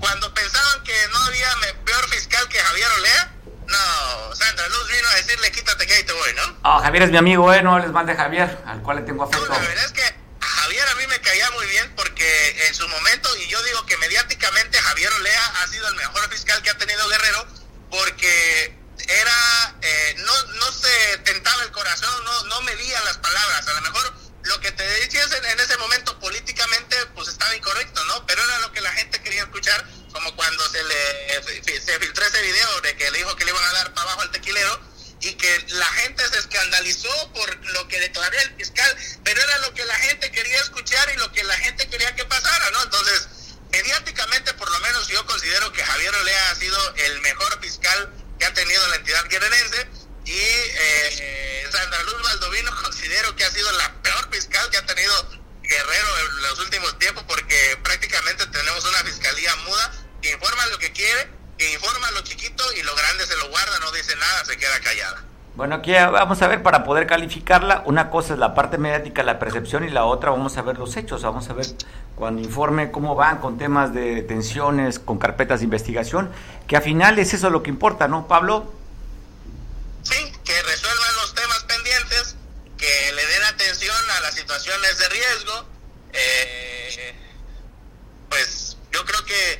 cuando pensaban que no había peor fiscal que Javier Olea, no, Sandra Luz vino a decirle quítate que ahí te voy, ¿no? Oh, Javier es mi amigo, eh, no les mande Javier, al cual le tengo afecto. No, la verdad es que Javier a mí me caía muy bien porque en su momento, y yo digo que mediáticamente Javier Olea ha sido el mejor fiscal que ha tenido Guerrero, porque era, eh, no, no se tentaba el corazón, no, no medía las palabras, a lo mejor lo que te decías en, en, ese momento políticamente pues estaba incorrecto, ¿no? Pero era lo que la gente quería escuchar, como cuando se le se filtró ese video de que le dijo que le iban a dar para abajo al tequilero, y que la gente se escandalizó por lo que declaró el fiscal, pero era lo que la gente quería escuchar y lo que la gente quería que pasara, ¿no? Entonces, mediáticamente, por lo menos yo considero que Javier Olea ha sido el mejor fiscal que ha tenido la entidad guerrerense y eh, Sandra Luz Valdovino considero que ha sido la peor fiscal que ha tenido Guerrero en los últimos tiempos porque prácticamente tenemos una fiscalía muda que informa lo que quiere, que informa lo chiquito y lo grande se lo guarda, no dice nada, se queda callada. Bueno, aquí vamos a ver para poder calificarla. Una cosa es la parte mediática, la percepción, y la otra vamos a ver los hechos. Vamos a ver cuando informe cómo van con temas de detenciones, con carpetas de investigación, que al final es eso lo que importa, ¿no, Pablo? Sí, que resuelvan los temas pendientes, que le den atención a las situaciones de riesgo. Eh, pues yo creo que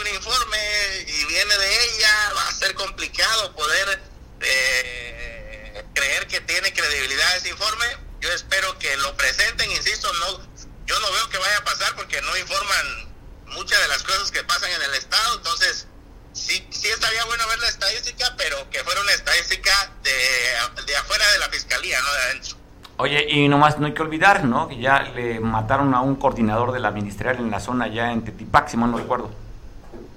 si hace un informe y viene de ella, va a ser complicado poder eh, creer que tiene credibilidad ese informe. Yo espero que lo presenten, insisto, no, yo no veo que vaya a pasar porque no informan muchas de las cosas que pasan en el Estado, entonces sí, sí estaría bueno ver la estadística, pero que fuera una estadística de, de afuera de la fiscalía, no de adentro. Oye, y nomás no hay que olvidar, ¿no? Que ya le mataron a un coordinador de la ministerial en la zona ya en Tetipac, si no recuerdo.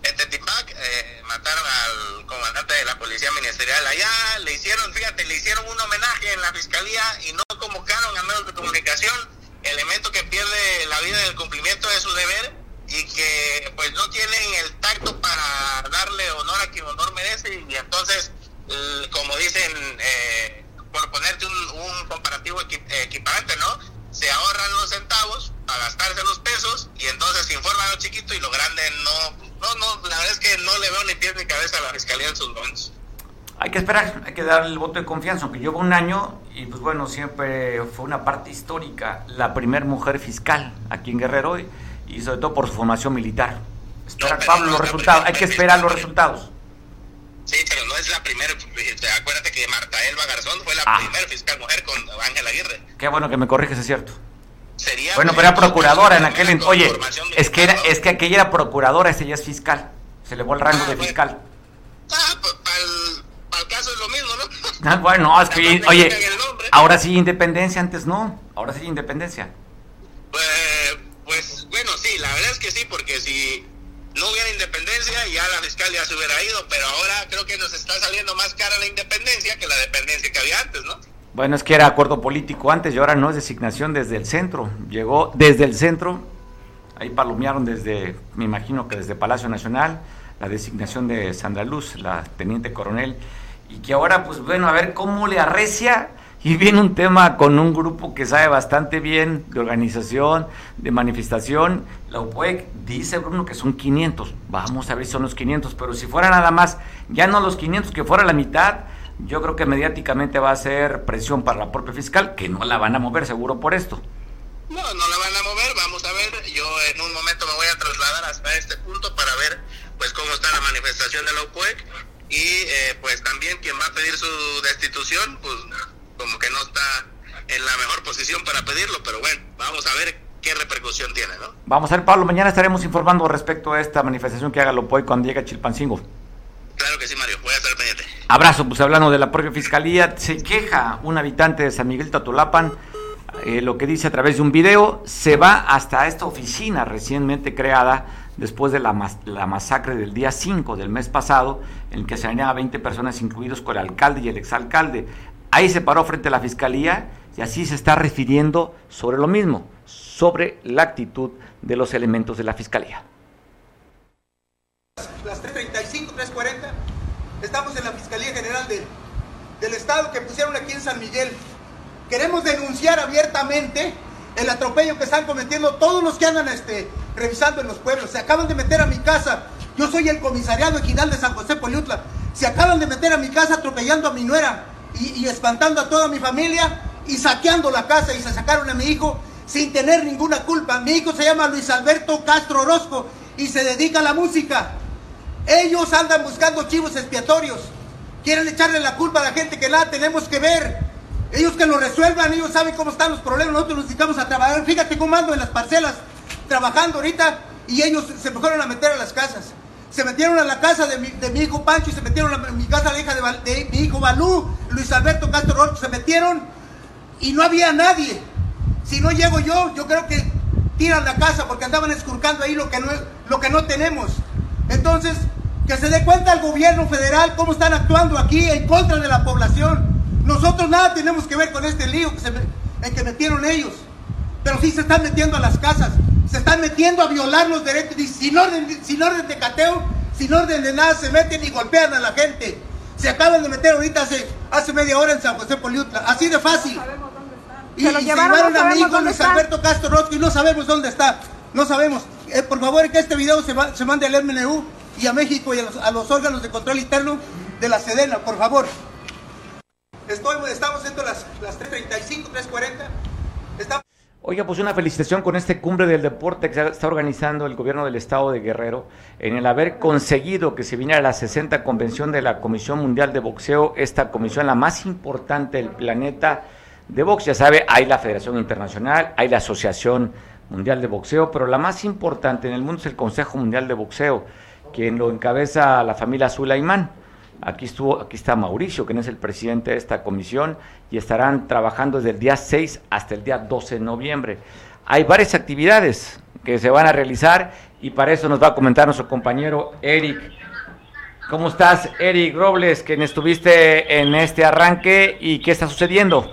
En Tetipac eh, mataron al comandante de la policía ministerial allá, le hicieron, fíjate, le hicieron un homenaje en la fiscalía y no convocaron a medios de comunicación, elemento que pierde la vida en el cumplimiento de su deber y que pues no tienen el tacto para darle honor a quien honor merece y entonces, como dicen... Eh, por ponerte un, un comparativo equiparante, ¿no? Se ahorran los centavos para gastarse los pesos y entonces se informa lo chiquito y lo grande no, no, no, la verdad es que no le veo ni pies ni cabeza a la fiscalía en sus momentos. Hay que esperar, hay que dar el voto de confianza, aunque llevo un año y pues bueno, siempre fue una parte histórica, la primer mujer fiscal aquí en Guerrero y, y sobre todo por su formación militar. Esperar, no, Pablo, los resultados, hay que esperar los resultados. Sí, pero no es la primera. Este, acuérdate que Marta Elba Garzón fue la ah. primera fiscal mujer con Ángela Aguirre. Qué bueno que me corriges, es cierto. Sería bueno, pero era procuradora en aquel entonces. Oye, es que, era, es que aquella era procuradora, ese ya es fiscal. Se elevó el rango ah, de fiscal. Ah, para el caso es lo mismo, ¿no? Ah, bueno, es que, oye, ahora sí independencia, antes no. Ahora sí independencia. Pues, pues, bueno, sí, la verdad es que sí, porque si no hubiera independencia ya la fiscalía se hubiera ido, pero ahora creo que nos está saliendo más cara la independencia que la dependencia que había antes, ¿no? Bueno, es que era acuerdo político antes y ahora no es designación desde el centro. Llegó desde el centro, ahí palomearon desde, me imagino que desde Palacio Nacional, la designación de Sandra Luz, la teniente coronel, y que ahora, pues bueno, a ver cómo le arrecia y viene un tema con un grupo que sabe bastante bien de organización, de manifestación. La UPUEC dice, Bruno, que son 500. Vamos a ver si son los 500, pero si fuera nada más, ya no los 500, que fuera la mitad, yo creo que mediáticamente va a ser presión para la propia fiscal, que no la van a mover seguro por esto. No, no la van a mover, vamos a ver. Yo en un momento me voy a trasladar hasta este punto para ver pues cómo está la manifestación de la UPUEC y eh, pues también quien va a pedir su destitución, pues como que no está en la mejor posición para pedirlo, pero bueno, vamos a ver qué repercusión tiene, ¿no? Vamos a ver, Pablo, mañana estaremos informando respecto a esta manifestación que haga Lopoy cuando llegue a Chilpancingo. Claro que sí, Mario, voy a estar pendiente. Abrazo, pues hablando de la propia fiscalía, se queja un habitante de San Miguel Tatulapan, eh, lo que dice a través de un video, se va hasta esta oficina recientemente creada después de la, la masacre del día 5 del mes pasado, en que se a 20 personas, incluidos con el alcalde y el exalcalde. Ahí se paró frente a la fiscalía y así se está refiriendo sobre lo mismo, sobre la actitud de los elementos de la fiscalía. Las 335, 340, estamos en la Fiscalía General del Estado que pusieron aquí en San Miguel. Queremos denunciar abiertamente el atropello que están cometiendo todos los que andan este, revisando en los pueblos. Se acaban de meter a mi casa. Yo soy el comisariado ejidal de San José Poliutla. Se acaban de meter a mi casa atropellando a mi nuera y, espantando a toda mi familia y saqueando la casa y se sacaron a mi hijo sin tener ninguna culpa. Mi hijo se llama Luis Alberto Castro Orozco y se dedica a la música. Ellos andan buscando chivos expiatorios. Quieren echarle la culpa a la gente que nada tenemos que ver. Ellos que lo resuelvan, ellos saben cómo están los problemas. Nosotros nos dedicamos a trabajar. Fíjate cómo ando en las parcelas trabajando ahorita y ellos se fueron a meter a las casas. Se metieron a la casa de mi, hijo Pancho y se metieron a mi casa, la hija de, mi hijo Balú, Luis Alberto Castro Rocha, se metieron y no había nadie. Si no llego yo, yo creo que tiran la casa porque andaban escurcando ahí lo que no, lo que no tenemos. Entonces, que se dé cuenta el gobierno federal cómo están actuando aquí en contra de la población. Nosotros nada tenemos que ver con este lío que se, en que metieron ellos. Pero sí se están metiendo a las casas, se están metiendo a violar los derechos, y sin orden, sin orden de cateo, sin orden de nada, se meten y golpean a la gente. Se acaban de meter ahorita hace, hace media hora en San José Poliutla, así de fácil. Y, se, llevaron, a mi hijo Luis Alberto Castro Rosco y no sabemos dónde está. No sabemos. Eh, por favor, que este video se, se mande al MNU y a México y a los, órganos de control interno de la Sedena, por favor. Estoy, estamos en las, las 3.35, 3.40. Estamos... Oiga, pues una felicitación con este cumbre del deporte que está organizando el gobierno del estado de Guerrero en el haber conseguido que se viniera a la 60 convención de la Comisión Mundial de Boxeo, esta comisión la más importante del planeta de box. Ya sabe, hay la Federación Internacional, hay la Asociación Mundial de Boxeo, pero la más importante en el mundo es el Consejo Mundial de Boxeo quien lo encabeza la familia Sulaimán. Aquí, estuvo, aquí está Mauricio, quien es el presidente de esta comisión, y estarán trabajando desde el día 6 hasta el día 12 de noviembre. Hay varias actividades que se van a realizar y para eso nos va a comentar nuestro compañero Eric. ¿Cómo estás, Eric Robles, quien estuviste en este arranque y qué está sucediendo?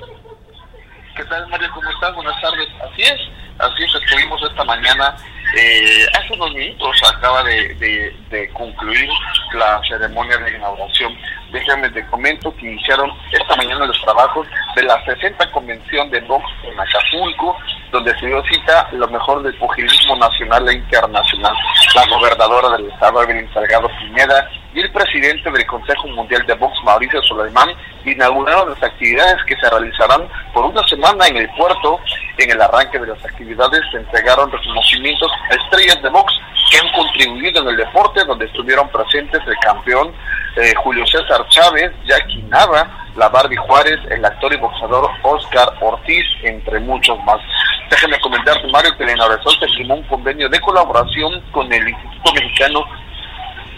¿Qué tal, Mario? ¿Cómo estás? Buenas tardes. Así es, así es, estuvimos esta mañana eh, hace unos minutos acaba de, concluir la ceremonia de inauguración. Déjame te comento que iniciaron esta mañana los trabajos de la 60 Convención de Box en Acapulco, donde se dio cita lo mejor del pugilismo nacional e internacional. La gobernadora del estado, Evelyn Salgado Pineda, y el presidente del Consejo Mundial de Box, Mauricio Soleimán, inauguraron las actividades que se realizarán por una semana en el puerto. En el arranque de las actividades se entregaron reconocimientos estrellas de box que han contribuido en el deporte, donde estuvieron presentes el campeón eh, Julio César Chávez, Jackie Nava, la Barbie Juárez, el actor y boxeador Oscar Ortiz, entre muchos más. Déjenme comentarte, Mario, que inauguración se firmó un convenio de colaboración con el Instituto Mexicano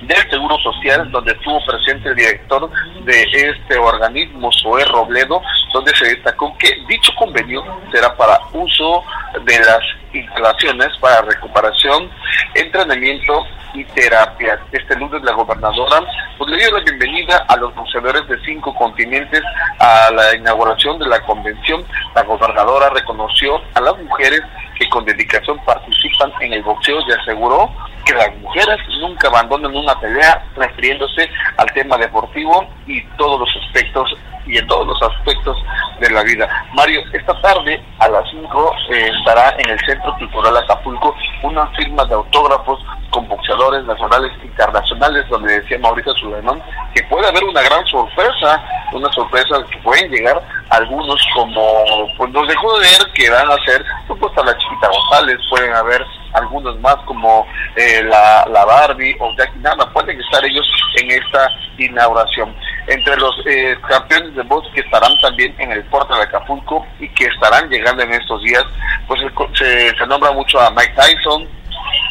del Seguro Social, donde estuvo presente el director de este organismo, Zoé Robledo, donde se destacó que dicho convenio será para uso de las instalaciones para recuperación, entrenamiento y terapia. Este lunes la gobernadora pues, le dio la bienvenida a los boxeadores de cinco continentes a la inauguración de la convención. La gobernadora reconoció a las mujeres que con dedicación participan en el boxeo y aseguró que las mujeres nunca abandonan una pelea refiriéndose al tema deportivo y todos los aspectos y en todos los aspectos de la vida. Mario, esta tarde a las 5 eh, estará en el Centro Cultural Acapulco una firma de autógrafos con boxeadores nacionales e internacionales, donde decía Mauricio Suleiman que puede haber una gran sorpresa, una sorpresa que pueden llegar algunos como, pues nos dejó de ver que van a ser, supuesto la Chiquita González, pueden haber algunos más como eh, la, la Barbie o Jackie Nada, pueden estar ellos en esta inauguración. Entre los eh, campeones de box que estarán también en el puerto de Acapulco y que estarán llegando en estos días, pues se, se nombra mucho a Mike Tyson,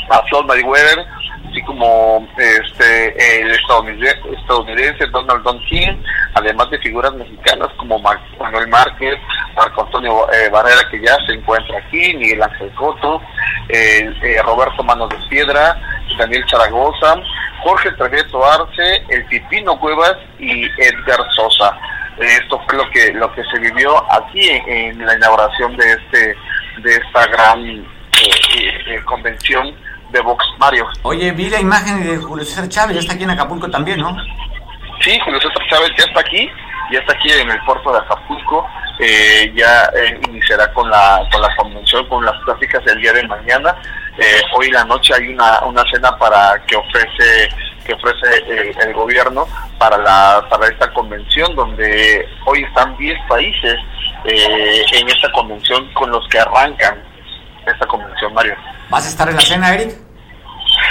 a Floyd Mayweather, así como este el estadounidense, Donald Don además de figuras mexicanas como Manuel Márquez, Marco Antonio eh, Barrera que ya se encuentra aquí, Miguel Ángel Coto, eh, Roberto Manos de Piedra, Daniel Zaragoza, Jorge Tragueto Arce, el Pipino Cuevas y Edgar Sosa. Esto fue lo que lo que se vivió aquí en, la inauguración de este de esta gran eh, convención de Vox Mario. Oye, vi la imagen de Julio César Chávez, ya está aquí en Acapulco también, ¿no? Sí, Julio César Chávez ya está aquí, ya está aquí en el puerto de Acapulco, eh, ya eh, iniciará con la, con la convención, con las pláticas del día de mañana. Eh, hoy en la noche hay una, una cena para que ofrece que ofrece el, gobierno para la para esta convención donde hoy están 10 países en esta convención con los que arrancan esta convención Mario. ¿Vas a estar en la cena, Eric?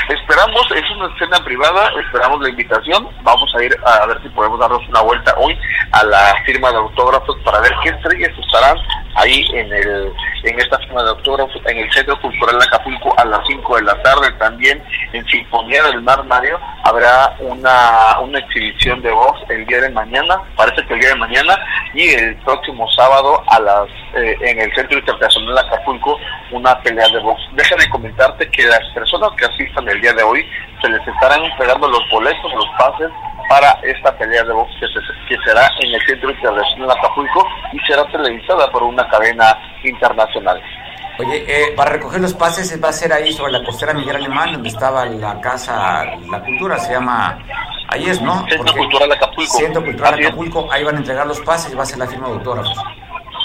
Esperamos, es una cena privada, esperamos la invitación. Vamos a ir a ver si podemos darnos una vuelta hoy a la firma de autógrafos para ver qué estrellas estarán ahí en el en esta firma de autógrafos en el Centro Cultural de Acapulco a las 5 de la tarde. También en Sinfonía del Mar Mario habrá una, una exhibición de voz el día de mañana, parece que el día de mañana, y el próximo sábado a las eh, en el Centro Internacional de Acapulco una pelea de box. Déjame comentarte que las personas que asistan el día de hoy se les estarán entregando los boletos, los pases para esta pelea de box que, que será en el Centro Internacional de Acapulco y será televisada por una cadena internacional. Oye, eh, para recoger los pases va a ser ahí sobre la costera Miguel Alemán, donde estaba la casa, la cultura, se llama, ahí es, ¿no? Centro Cultural Acapulco. Centro Cultural Acapulco, ahí van a entregar los pases y va a ser la firma de autógrafos.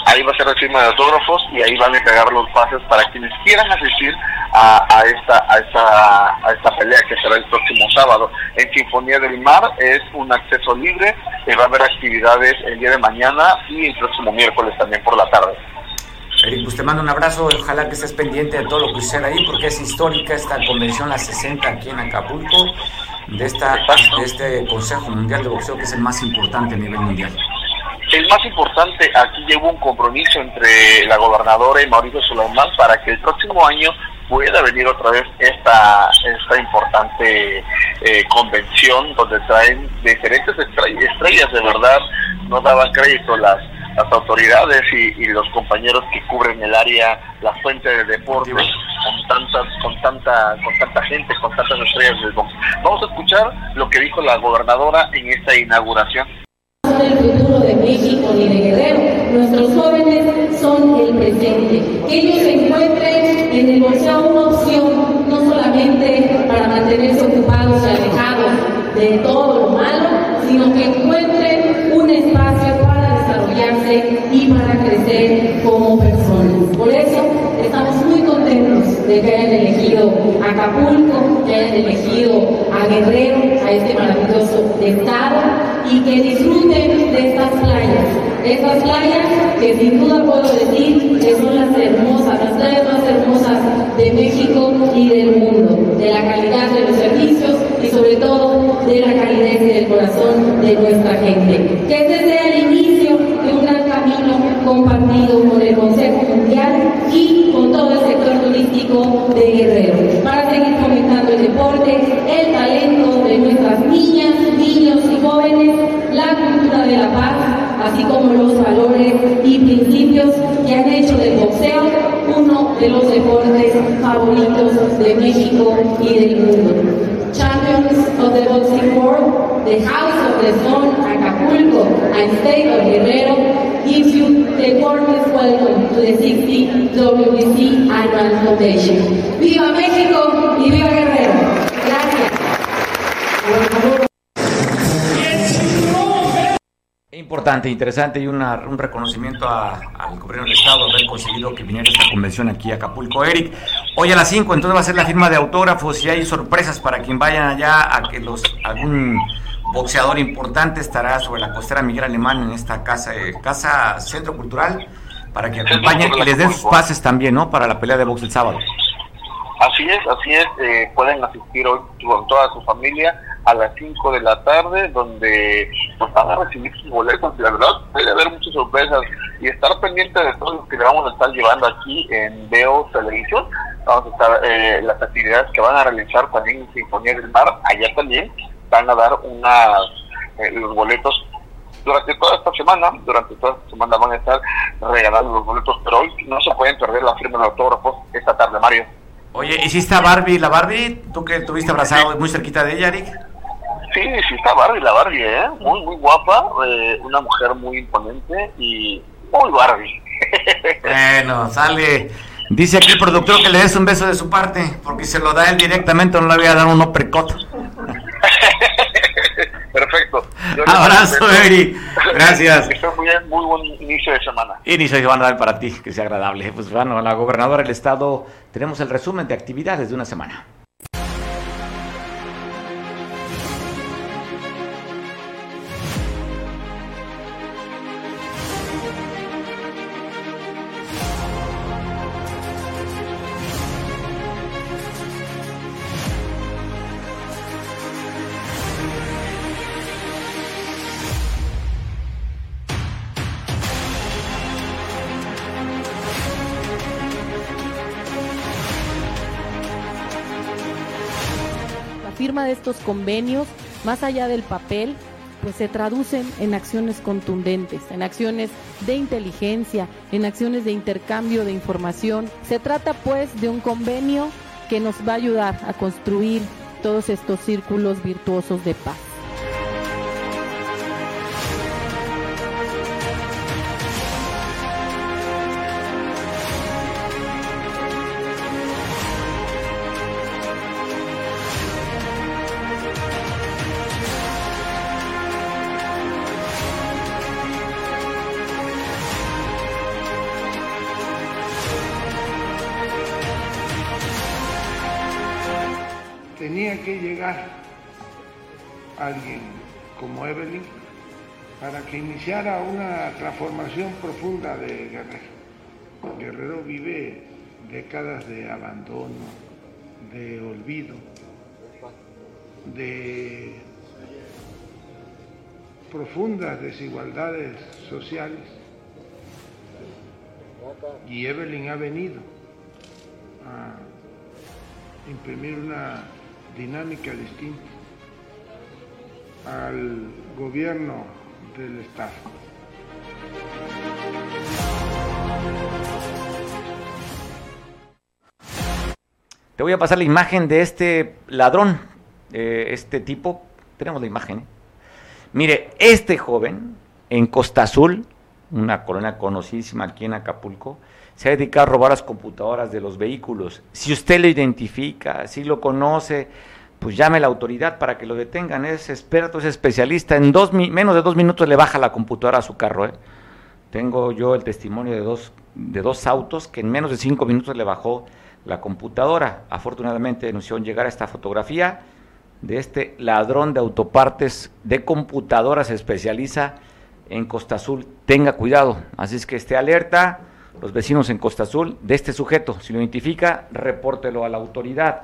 Ahí va a ser la firma de autógrafos y ahí van a entregar los pases para quienes quieran asistir a, a, esta, a, esta, a esta pelea que será el próximo sábado. En Sinfonía del Mar es un acceso libre, eh, va a haber actividades el día de mañana y el próximo miércoles también por la tarde. Eric, pues te mando un abrazo, ojalá que estés pendiente de todo lo que suceda ahí, porque es histórica esta convención, la 60 aquí en Acapulco, de, esta, de este Consejo Mundial de Boxeo, que es el más importante a nivel mundial. El más importante, aquí llevo un compromiso entre la gobernadora y Mauricio Sulaimán para que el próximo año pueda venir otra vez esta, esta importante eh, convención donde traen diferentes estrellas de verdad, no daban crédito las las autoridades y, los compañeros que cubren el área, la fuente de deportes, con tantas, con tanta, con tanta gente, con tantas estrellas del. Vamos a escuchar lo que dijo la gobernadora en esta inauguración. Son el futuro de México ni de Guerrero. Nuestros jóvenes son el presente. Que ellos encuentren en el boxeo una opción no solamente para mantenerse ocupados y alejados de todo lo malo, sino que encuentren un espacio y para crecer como personas. Por eso estamos muy contentos de que hayan elegido Acapulco, que hayan elegido a Guerrero, a este maravilloso estado y que disfruten de estas playas. Estas playas que sin duda puedo decir que son las hermosas, las playas más hermosas de México y del mundo, de la calidad de los servicios y sobre todo de la calidez y del corazón de nuestra gente. Que sea el inicio de un gran camino compartido con el Consejo Mundial y con todo el sector turístico de Guerrero, para seguir fomentando el deporte, el talento de nuestras niñas, niños y jóvenes, la cultura de la paz, así como los valores y principios que han hecho del boxeo uno de los deportes favoritos de México y del mundo. Champions of the Boxing World, the House of the Sun, Acapulco, and State of Guerrero gives you the warmest welcome to the 60 WBC Annual Foundation. ¡Viva México viva Guerrero! Gracias. Importante, interesante y un reconocimiento a, al gobierno del Estado haber conseguido que viniera esta convención aquí a Acapulco. Eric, hoy a las 5 entonces va a ser la firma de autógrafos y hay sorpresas para quien vayan allá a que los algún boxeador importante estará sobre la costera Miguel Alemán en esta casa, eh, casa Centro Cultural para que acompañen y les den sus pases también, ¿no? Para la pelea de box el sábado. Así es, así es, eh, pueden asistir hoy con toda su familia a las 5 de la tarde, donde pues, van a recibir sus boletos. Y la verdad, puede haber muchas sorpresas y estar pendiente de todo lo que le vamos a estar llevando aquí en Veo Televisión. Vamos a estar, eh, las actividades que van a realizar también en Sinfonía del Mar, allá también van a dar unas, eh, los boletos durante toda esta semana, durante toda esta semana van a estar regalando los boletos, pero hoy no se pueden perder la firma de autógrafos esta tarde, Mario. Oye, ¿y si está Barbie, la Barbie? ¿Tú que estuviste abrazado muy cerquita de ella, Eric? Sí, sí está Barbie, la Barbie, ¿eh? Muy, muy guapa, eh, una mujer muy imponente y muy Barbie. bueno, sale. Dice aquí el productor que le des un beso de su parte, porque se lo da él directamente, no le voy a dar un uppercut. Abrazo, Eri. Gracias. Que muy bien, muy buen inicio de semana. Inicio de semana para ti, que sea agradable. Pues bueno, la gobernadora del estado, tenemos el resumen de actividades de una semana. Estos convenios, más allá del papel, pues se traducen en acciones contundentes, en acciones de inteligencia, en acciones de intercambio de información. Se trata pues de un convenio que nos va a ayudar a construir todos estos círculos virtuosos de paz. Alguien como Evelyn para que iniciara una transformación profunda de Guerrero. Guerrero vive décadas de abandono, de olvido, de profundas desigualdades sociales. Y Evelyn ha venido a imprimir una dinámica distinta al gobierno del Estado. Te voy a pasar la imagen de este ladrón, este tipo. Tenemos la imagen. ¿eh? Mire, este joven en Costa Azul, una colonia conocidísima aquí en Acapulco, se ha dedicado a robar las computadoras de los vehículos. Si usted lo identifica, si lo conoce, pues llame la autoridad para que lo detengan. Es experto, es especialista. En dos, menos de dos minutos le baja la computadora a su carro. ¿eh? Tengo yo el testimonio de dos, de dos autos que en menos de cinco minutos le bajó la computadora. Afortunadamente denunció llegar a esta fotografía de este ladrón de autopartes de computadoras, se especializa en Costa Azul. Tenga cuidado, así es que esté alerta los vecinos en Costa Azul de este sujeto. Si lo identifica, repórtelo a la autoridad.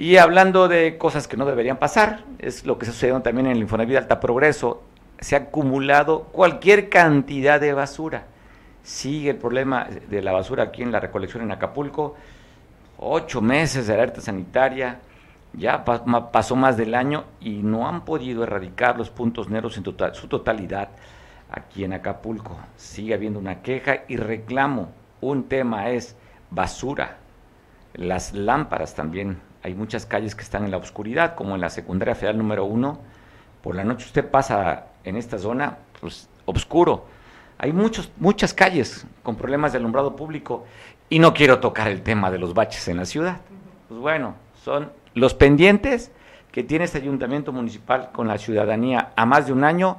Y hablando de cosas que no deberían pasar, es lo que sucedió también en el Infonavit Alta Progreso, se ha acumulado cualquier cantidad de basura. Sigue el problema de la basura aquí en la recolección en Acapulco. Ocho meses de alerta sanitaria, ya pasó más del año y no han podido erradicar los puntos negros en total, su totalidad aquí en Acapulco. Sigue habiendo una queja y reclamo. Un tema es basura. Las lámparas también. Hay muchas calles que están en la oscuridad, como en la secundaria federal número uno. Por la noche usted pasa en esta zona, pues oscuro. Hay muchos, muchas calles con problemas de alumbrado público y no quiero tocar el tema de los baches en la ciudad. Pues bueno, son los pendientes que tiene este ayuntamiento municipal con la ciudadanía a más de un año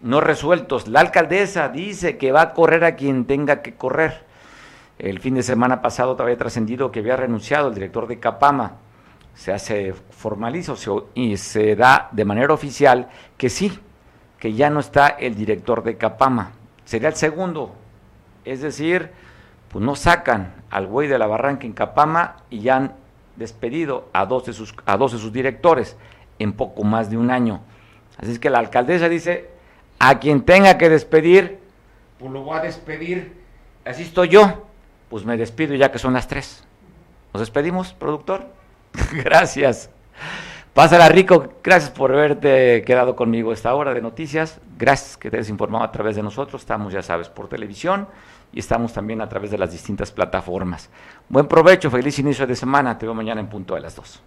no resueltos. La alcaldesa dice que va a correr a quien tenga que correr. El fin de semana pasado había trascendido que había renunciado el director de Capama. Se hace formaliza y se da de manera oficial que sí, que ya no está el director de Capama. Sería el segundo. Es decir, pues no sacan al güey de la barranca en Capama y ya han despedido a dos de sus, a dos de sus directores en poco más de un año. Así es que la alcaldesa dice, a quien tenga que despedir, pues lo voy a despedir. Así estoy yo. Pues me despido ya que son las tres. ¿Nos despedimos, productor? Gracias. Pásala rico, gracias por haberte quedado conmigo esta hora de noticias. Gracias que te hayas informado a través de nosotros. Estamos, ya sabes, por televisión y estamos también a través de las distintas plataformas. Buen provecho, feliz inicio de semana. Te veo mañana en punto de las dos.